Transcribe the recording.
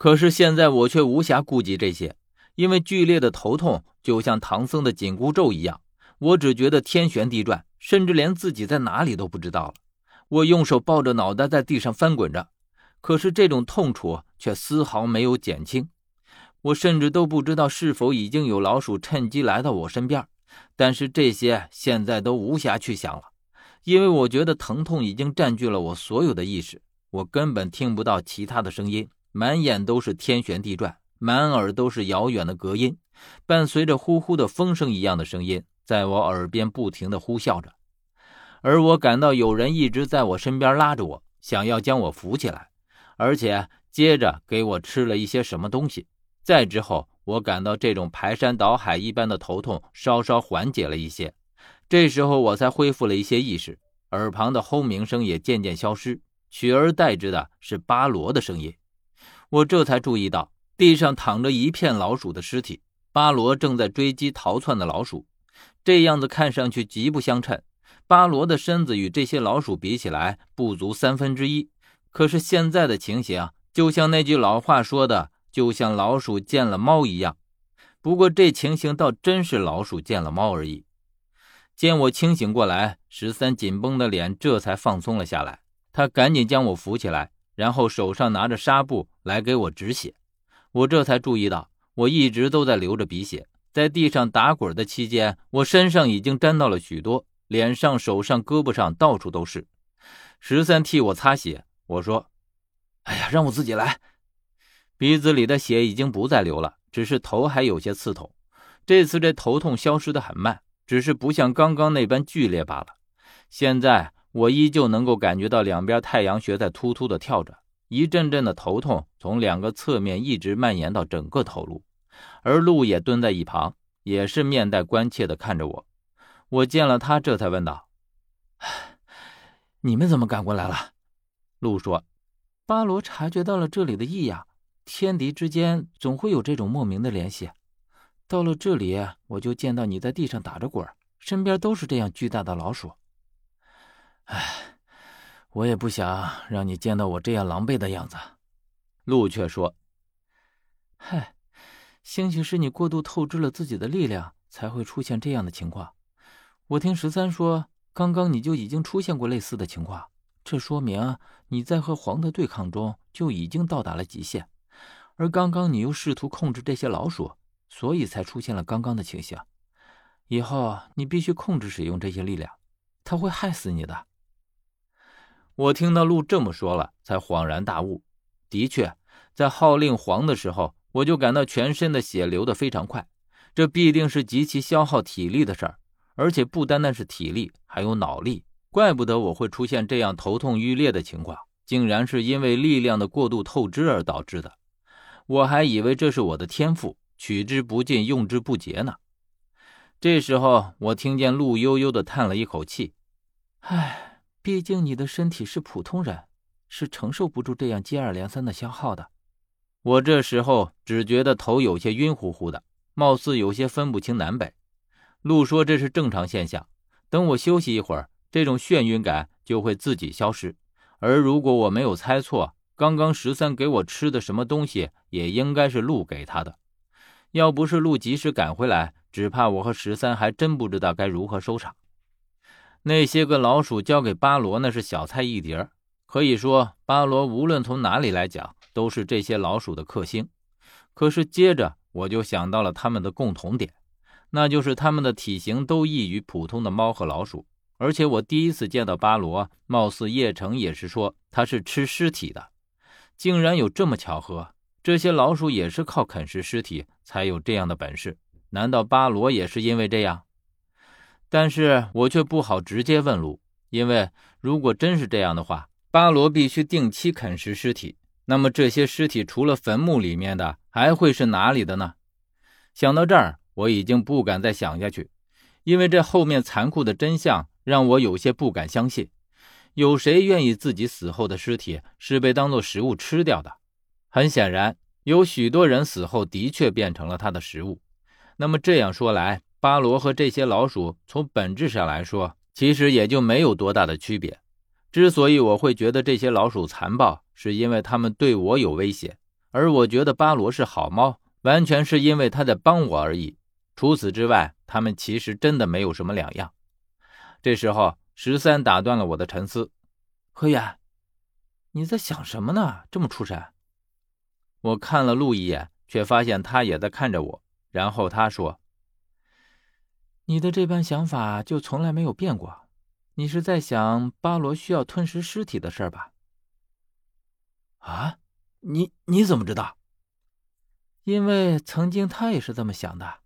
可是现在我却无暇顾及这些，因为剧烈的头痛就像唐僧的紧箍咒一样，我只觉得天旋地转，甚至连自己在哪里都不知道了。我用手抱着脑袋在地上翻滚着，可是这种痛楚却丝毫没有减轻。我甚至都不知道是否已经有老鼠趁机来到我身边，但是这些现在都无暇去想了，因为我觉得疼痛已经占据了我所有的意识，我根本听不到其他的声音。满眼都是天旋地转，满耳都是遥远的隔音，伴随着呼呼的风声一样的声音，在我耳边不停的呼啸着。而我感到有人一直在我身边拉着我，想要将我扶起来，而且接着给我吃了一些什么东西。再之后，我感到这种排山倒海一般的头痛稍稍缓解了一些，这时候我才恢复了一些意识，耳旁的轰鸣声也渐渐消失，取而代之的是巴罗的声音。我这才注意到地上躺着一片老鼠的尸体，巴罗正在追击逃窜的老鼠，这样子看上去极不相称。巴罗的身子与这些老鼠比起来不足三分之一，可是现在的情形就像那句老话说的，就像老鼠见了猫一样。不过这情形倒真是老鼠见了猫而已。见我清醒过来，十三紧绷的脸这才放松了下来，他赶紧将我扶起来。然后手上拿着纱布来给我止血，我这才注意到我一直都在流着鼻血，在地上打滚的期间，我身上已经沾到了许多，脸上、手上、胳膊上到处都是。十三替我擦血，我说：“哎呀，让我自己来。”鼻子里的血已经不再流了，只是头还有些刺痛。这次这头痛消失的很慢，只是不像刚刚那般剧烈罢了。现在。我依旧能够感觉到两边太阳穴在突突的跳着，一阵阵的头痛从两个侧面一直蔓延到整个头颅，而鹿也蹲在一旁，也是面带关切的看着我。我见了他，这才问道：“你们怎么赶过来了？”鹿说：“巴罗察觉到了这里的异样，天敌之间总会有这种莫名的联系。到了这里，我就见到你在地上打着滚，身边都是这样巨大的老鼠。”唉，我也不想让你见到我这样狼狈的样子。鹿却说：“嗨，兴许是你过度透支了自己的力量，才会出现这样的情况。我听十三说，刚刚你就已经出现过类似的情况，这说明你在和黄的对抗中就已经到达了极限。而刚刚你又试图控制这些老鼠，所以才出现了刚刚的情形。以后你必须控制使用这些力量，它会害死你的。”我听到鹿这么说了，才恍然大悟。的确，在号令黄的时候，我就感到全身的血流得非常快，这必定是极其消耗体力的事儿，而且不单单是体力，还有脑力。怪不得我会出现这样头痛欲裂的情况，竟然是因为力量的过度透支而导致的。我还以为这是我的天赋，取之不尽，用之不竭呢。这时候，我听见鹿悠悠地叹了一口气：“唉。”毕竟你的身体是普通人，是承受不住这样接二连三的消耗的。我这时候只觉得头有些晕乎乎的，貌似有些分不清南北。鹿说这是正常现象，等我休息一会儿，这种眩晕感就会自己消失。而如果我没有猜错，刚刚十三给我吃的什么东西，也应该是鹿给他的。要不是鹿及时赶回来，只怕我和十三还真不知道该如何收场。那些个老鼠交给巴罗，那是小菜一碟可以说，巴罗无论从哪里来讲，都是这些老鼠的克星。可是接着我就想到了他们的共同点，那就是他们的体型都异于普通的猫和老鼠。而且我第一次见到巴罗，貌似叶城也是说他是吃尸体的，竟然有这么巧合。这些老鼠也是靠啃食尸体才有这样的本事，难道巴罗也是因为这样？但是我却不好直接问路，因为如果真是这样的话，巴罗必须定期啃食尸体，那么这些尸体除了坟墓里面的，还会是哪里的呢？想到这儿，我已经不敢再想下去，因为这后面残酷的真相让我有些不敢相信。有谁愿意自己死后的尸体是被当做食物吃掉的？很显然，有许多人死后的确变成了他的食物。那么这样说来，巴罗和这些老鼠从本质上来说，其实也就没有多大的区别。之所以我会觉得这些老鼠残暴，是因为它们对我有威胁，而我觉得巴罗是好猫，完全是因为他在帮我而已。除此之外，他们其实真的没有什么两样。这时候，十三打断了我的沉思：“何远，你在想什么呢？这么出神？”我看了陆一眼，却发现他也在看着我。然后他说：“你的这般想法就从来没有变过。你是在想巴罗需要吞食尸体的事吧？”啊，你你怎么知道？因为曾经他也是这么想的。